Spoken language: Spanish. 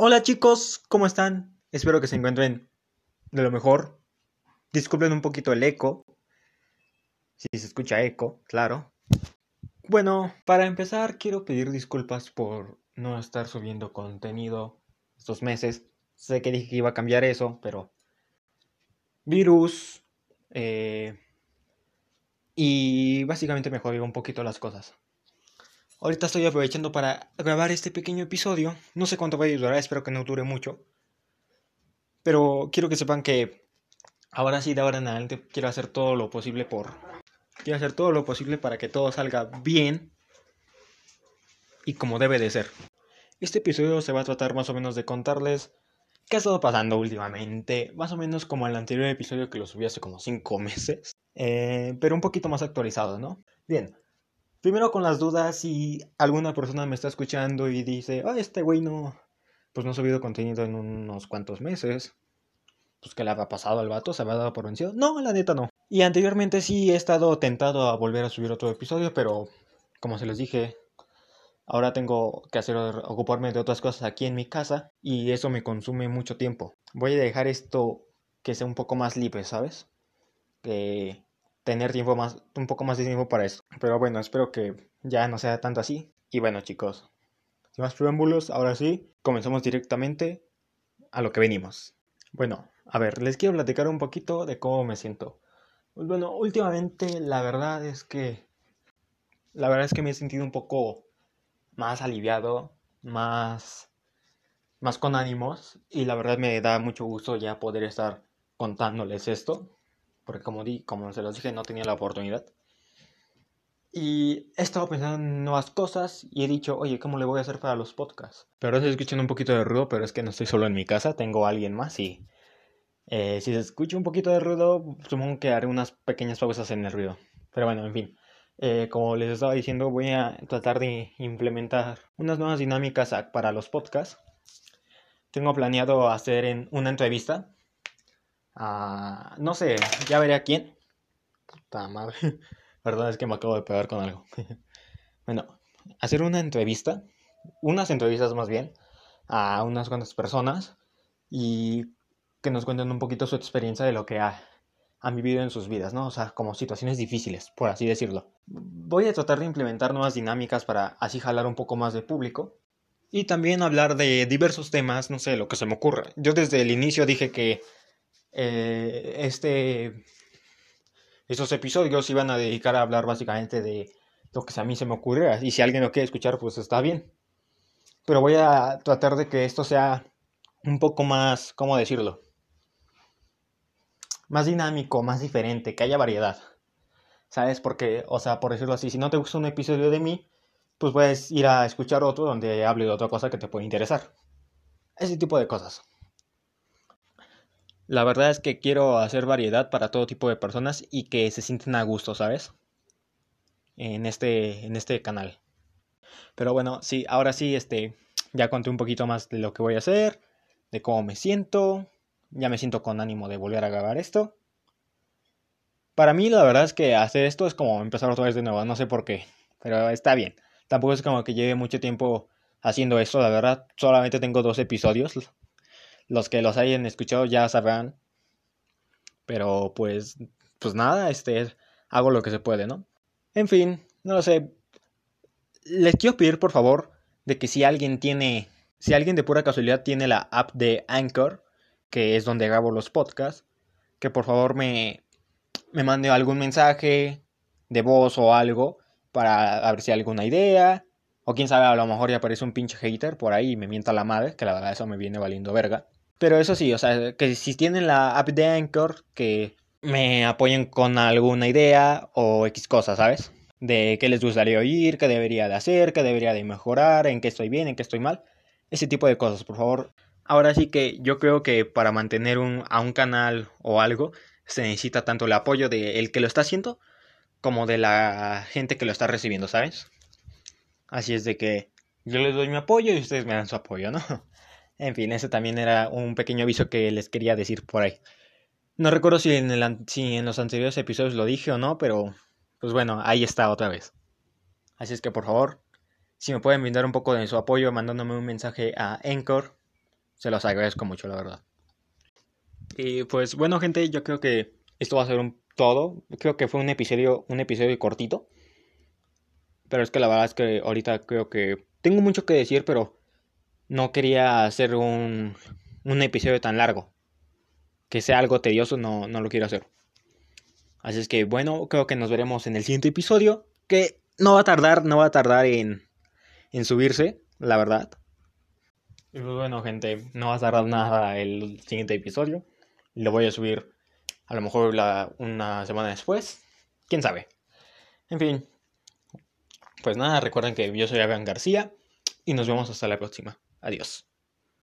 Hola chicos, ¿cómo están? Espero que se encuentren de lo mejor. Disculpen un poquito el eco. Si se escucha eco, claro. Bueno, para empezar quiero pedir disculpas por no estar subiendo contenido estos meses. Sé que dije que iba a cambiar eso, pero... Virus. Eh, y básicamente me un poquito las cosas. Ahorita estoy aprovechando para grabar este pequeño episodio. No sé cuánto va a durar, espero que no dure mucho. Pero quiero que sepan que ahora sí, de ahora en adelante, quiero hacer todo lo posible por. Quiero hacer todo lo posible para que todo salga bien y como debe de ser. Este episodio se va a tratar más o menos de contarles qué ha estado pasando últimamente. Más o menos como el anterior episodio que lo subí hace como 5 meses. Eh, pero un poquito más actualizado, ¿no? Bien. Primero con las dudas si alguna persona me está escuchando y dice, ah, este güey no, pues no ha subido contenido en unos cuantos meses. Pues que le ha pasado al vato, se ha dado por vencido. No, la neta no. Y anteriormente sí he estado tentado a volver a subir otro episodio, pero como se les dije, ahora tengo que hacer ocuparme de otras cosas aquí en mi casa y eso me consume mucho tiempo. Voy a dejar esto que sea un poco más libre, ¿sabes? Que tener tiempo más, un poco más de tiempo para eso. Pero bueno, espero que ya no sea tanto así. Y bueno, chicos, sin más preámbulos, ahora sí, comenzamos directamente a lo que venimos. Bueno, a ver, les quiero platicar un poquito de cómo me siento. Pues bueno, últimamente la verdad es que la verdad es que me he sentido un poco más aliviado, más más con ánimos y la verdad me da mucho gusto ya poder estar contándoles esto porque como, di, como se los dije, no tenía la oportunidad. Y he estado pensando en nuevas cosas y he dicho, oye, ¿cómo le voy a hacer para los podcasts? Pero estoy escuchando un poquito de ruido, pero es que no estoy solo en mi casa, tengo a alguien más y eh, si se escucha un poquito de ruido, supongo que haré unas pequeñas pausas en el ruido. Pero bueno, en fin. Eh, como les estaba diciendo, voy a tratar de implementar unas nuevas dinámicas para los podcasts. Tengo planeado hacer en una entrevista no sé, ya veré a quién. Puta madre. Perdón, es que me acabo de pegar con algo. bueno, hacer una entrevista, unas entrevistas más bien, a unas cuantas personas y que nos cuenten un poquito su experiencia de lo que ha, han vivido en sus vidas, ¿no? O sea, como situaciones difíciles, por así decirlo. Voy a tratar de implementar nuevas dinámicas para así jalar un poco más de público. Y también hablar de diversos temas, no sé, lo que se me ocurra. Yo desde el inicio dije que eh, este, estos episodios iban a dedicar a hablar básicamente de lo que a mí se me ocurriera. Y si alguien lo quiere escuchar, pues está bien. Pero voy a tratar de que esto sea un poco más, ¿cómo decirlo? Más dinámico, más diferente, que haya variedad. ¿Sabes? Porque, o sea, por decirlo así, si no te gusta un episodio de mí, pues puedes ir a escuchar otro donde hable de otra cosa que te puede interesar. Ese tipo de cosas. La verdad es que quiero hacer variedad para todo tipo de personas y que se sienten a gusto, ¿sabes? En este, en este canal. Pero bueno, sí, ahora sí, este, ya conté un poquito más de lo que voy a hacer, de cómo me siento, ya me siento con ánimo de volver a grabar esto. Para mí la verdad es que hacer esto es como empezar otra vez de nuevo, no sé por qué, pero está bien. Tampoco es como que lleve mucho tiempo haciendo esto, la verdad, solamente tengo dos episodios, los que los hayan escuchado ya sabrán. Pero pues, pues nada, este, hago lo que se puede, ¿no? En fin, no lo sé. Les quiero pedir por favor de que si alguien tiene, si alguien de pura casualidad tiene la app de Anchor, que es donde grabo los podcasts, que por favor me, me mande algún mensaje de voz o algo para ver si hay alguna idea. O quién sabe, a lo mejor ya aparece un pinche hater por ahí y me mienta la madre, que la verdad eso me viene valiendo verga. Pero eso sí, o sea, que si tienen la app de Anchor, que me apoyen con alguna idea o X cosas, ¿sabes? De qué les gustaría oír, qué debería de hacer, qué debería de mejorar, en qué estoy bien, en qué estoy mal. Ese tipo de cosas, por favor. Ahora sí que yo creo que para mantener un, a un canal o algo se necesita tanto el apoyo del que lo está haciendo como de la gente que lo está recibiendo, ¿sabes? Así es de que yo les doy mi apoyo y ustedes me dan su apoyo, ¿no? En fin, ese también era un pequeño aviso que les quería decir por ahí. No recuerdo si en, el, si en los anteriores episodios lo dije o no, pero pues bueno, ahí está otra vez. Así es que por favor, si me pueden brindar un poco de su apoyo mandándome un mensaje a Anchor Se los agradezco mucho, la verdad. Y pues bueno, gente, yo creo que esto va a ser un todo. Creo que fue un episodio, un episodio cortito. Pero es que la verdad es que ahorita creo que tengo mucho que decir, pero no quería hacer un, un episodio tan largo. Que sea algo tedioso, no, no lo quiero hacer. Así es que bueno, creo que nos veremos en el siguiente episodio. Que no va a tardar, no va a tardar en, en subirse, la verdad. Y pues bueno, gente, no va a tardar nada el siguiente episodio. Lo voy a subir a lo mejor una semana después. Quién sabe. En fin. Pues nada, recuerden que yo soy Abraham García y nos vemos hasta la próxima. Adiós.